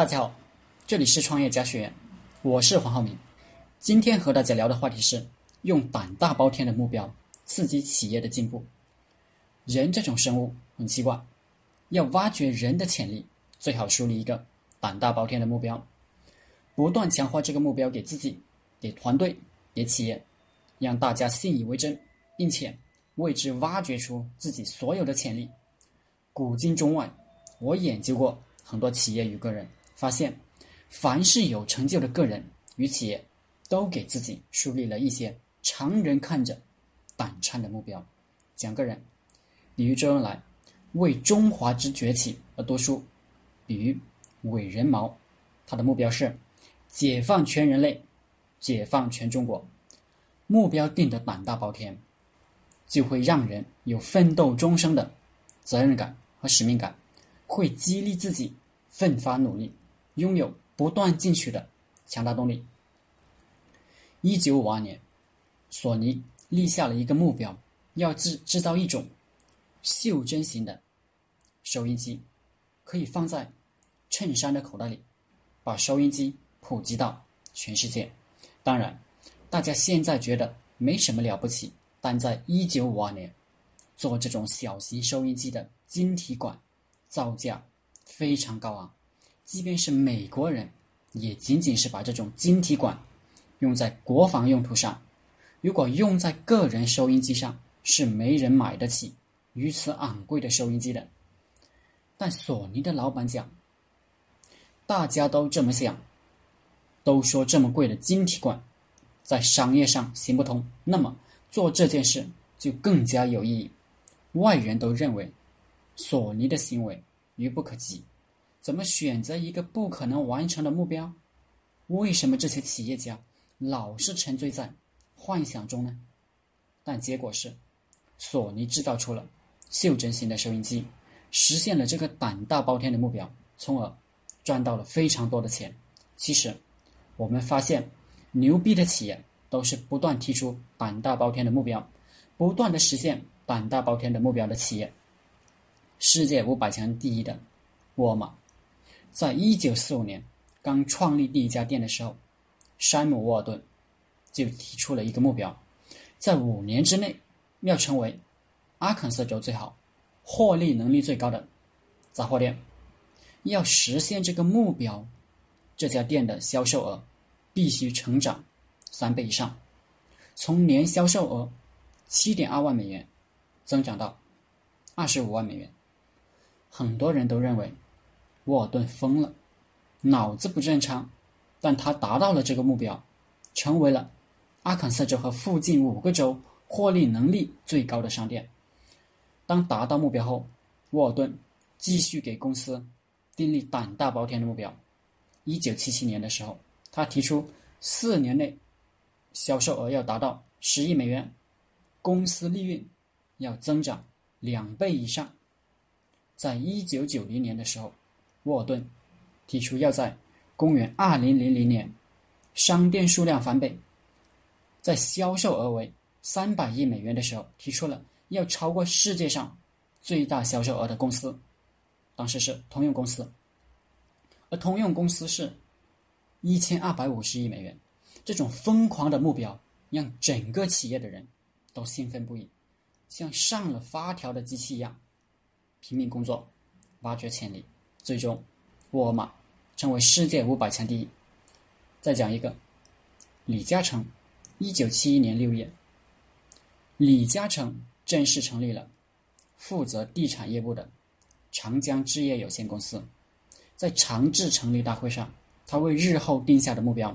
大家好，这里是创业家学院，我是黄浩明。今天和大家聊的话题是用胆大包天的目标刺激企业的进步。人这种生物很奇怪，要挖掘人的潜力，最好树立一个胆大包天的目标，不断强化这个目标给自己、给团队、给企业，让大家信以为真，并且为之挖掘出自己所有的潜力。古今中外，我研究过很多企业与个人。发现，凡是有成就的个人与企业，都给自己树立了一些常人看着胆颤的目标。讲个人，比如周恩来为中华之崛起而读书；比如伟人毛，他的目标是解放全人类，解放全中国。目标定的胆大包天，就会让人有奋斗终生的责任感和使命感，会激励自己奋发努力。拥有不断进取的强大动力。一九五二年，索尼立下了一个目标，要制制造一种袖珍型的收音机，可以放在衬衫的口袋里，把收音机普及到全世界。当然，大家现在觉得没什么了不起，但在一九五二年，做这种小型收音机的晶体管造价非常高昂。即便是美国人，也仅仅是把这种晶体管用在国防用途上。如果用在个人收音机上，是没人买得起如此昂贵的收音机的。但索尼的老板讲，大家都这么想，都说这么贵的晶体管在商业上行不通，那么做这件事就更加有意义。外人都认为索尼的行为愚不可及。怎么选择一个不可能完成的目标？为什么这些企业家老是沉醉在幻想中呢？但结果是，索尼制造出了袖珍型的收音机，实现了这个胆大包天的目标，从而赚到了非常多的钱。其实，我们发现，牛逼的企业都是不断提出胆大包天的目标，不断的实现胆大包天的目标的企业。世界五百强第一的沃尔玛。在一九四五年刚创立第一家店的时候，山姆·沃尔顿就提出了一个目标，在五年之内要成为阿肯色州最好、获利能力最高的杂货店。要实现这个目标，这家店的销售额必须成长三倍以上，从年销售额七点二万美元增长到二十五万美元。很多人都认为。沃尔顿疯了，脑子不正常，但他达到了这个目标，成为了阿肯色州和附近五个州获利能力最高的商店。当达到目标后，沃尔顿继续给公司订立胆大包天的目标。一九七七年的时候，他提出四年内销售额要达到十亿美元，公司利润要增长两倍以上。在一九九零年的时候。沃尔顿提出要在公元二零零零年商店数量翻倍，在销售额为三百亿美元的时候，提出了要超过世界上最大销售额的公司，当时是通用公司，而通用公司是一千二百五十亿美元。这种疯狂的目标让整个企业的人都兴奋不已，像上了发条的机器一样拼命工作，挖掘潜力。最终，沃尔玛成为世界五百强第一。再讲一个，李嘉诚，一九七一年六月，李嘉诚正式成立了负责地产业务的长江置业有限公司。在长治成立大会上，他为日后定下的目标，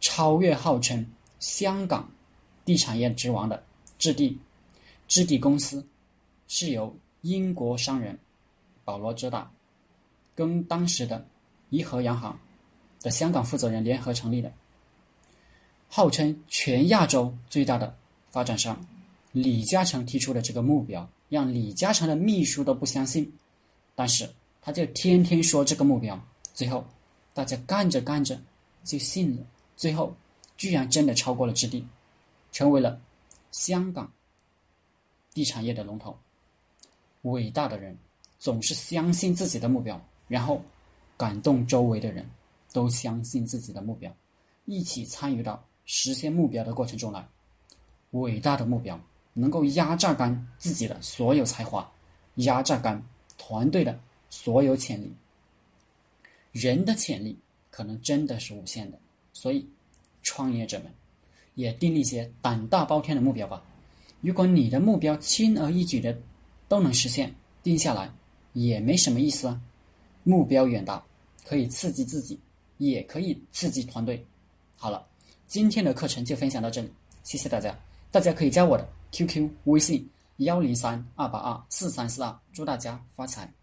超越号称香港地产业之王的置地。置地公司是由英国商人。保罗·浙大跟当时的怡和洋行的香港负责人联合成立的，号称全亚洲最大的发展商。李嘉诚提出的这个目标，让李嘉诚的秘书都不相信，但是他就天天说这个目标，最后大家干着干着就信了，最后居然真的超过了置地，成为了香港地产业的龙头。伟大的人。总是相信自己的目标，然后感动周围的人，都相信自己的目标，一起参与到实现目标的过程中来。伟大的目标能够压榨干自己的所有才华，压榨干团队的所有潜力。人的潜力可能真的是无限的，所以创业者们也定一些胆大包天的目标吧。如果你的目标轻而易举的都能实现，定下来也没什么意思啊。目标远大，可以刺激自己，也可以刺激团队。好了，今天的课程就分享到这里，谢谢大家。大家可以加我的 QQ 微信幺零三二八二四三四二，祝大家发财。